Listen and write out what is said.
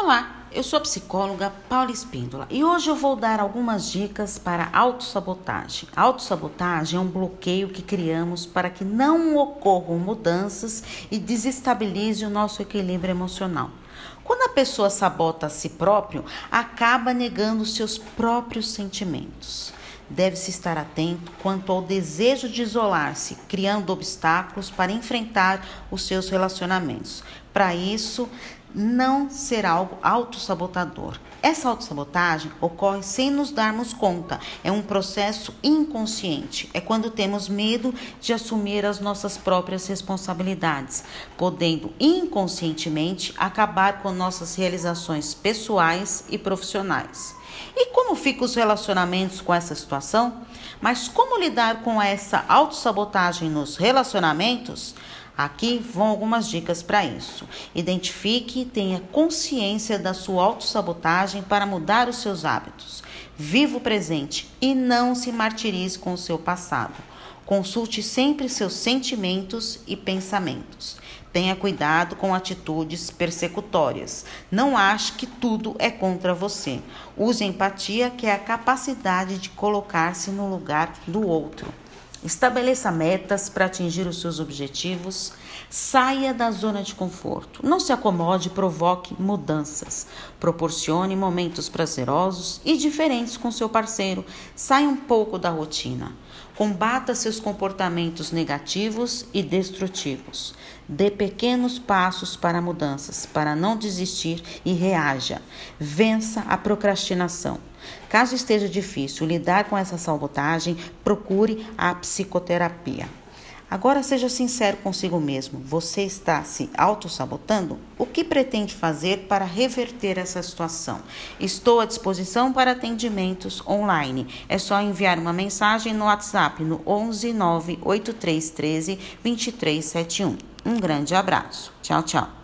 Olá, eu sou a psicóloga Paula Espíndola e hoje eu vou dar algumas dicas para autossabotagem. Autossabotagem é um bloqueio que criamos para que não ocorram mudanças e desestabilize o nosso equilíbrio emocional. Quando a pessoa sabota a si próprio, acaba negando seus próprios sentimentos. Deve-se estar atento quanto ao desejo de isolar-se, criando obstáculos para enfrentar os seus relacionamentos. Para isso, não ser algo autossabotador. Essa autossabotagem ocorre sem nos darmos conta. É um processo inconsciente. É quando temos medo de assumir as nossas próprias responsabilidades, podendo inconscientemente acabar com nossas realizações pessoais e profissionais. E como ficam os relacionamentos com essa situação? Mas como lidar com essa autossabotagem nos relacionamentos? Aqui vão algumas dicas para isso. Identifique e tenha consciência da sua autossabotagem para mudar os seus hábitos. Viva o presente e não se martirize com o seu passado. Consulte sempre seus sentimentos e pensamentos. Tenha cuidado com atitudes persecutórias. Não ache que tudo é contra você. Use empatia, que é a capacidade de colocar-se no lugar do outro. Estabeleça metas para atingir os seus objetivos. Saia da zona de conforto. Não se acomode, provoque mudanças. Proporcione momentos prazerosos e diferentes com seu parceiro. Saia um pouco da rotina. Combata seus comportamentos negativos e destrutivos. Dê pequenos passos para mudanças, para não desistir e reaja. Vença a procrastinação. Caso esteja difícil lidar com essa sabotagem, procure a psicoterapia. Agora seja sincero consigo mesmo. Você está se auto-sabotando? O que pretende fazer para reverter essa situação? Estou à disposição para atendimentos online. É só enviar uma mensagem no WhatsApp no 11 98313 2371. Um grande abraço. Tchau, tchau.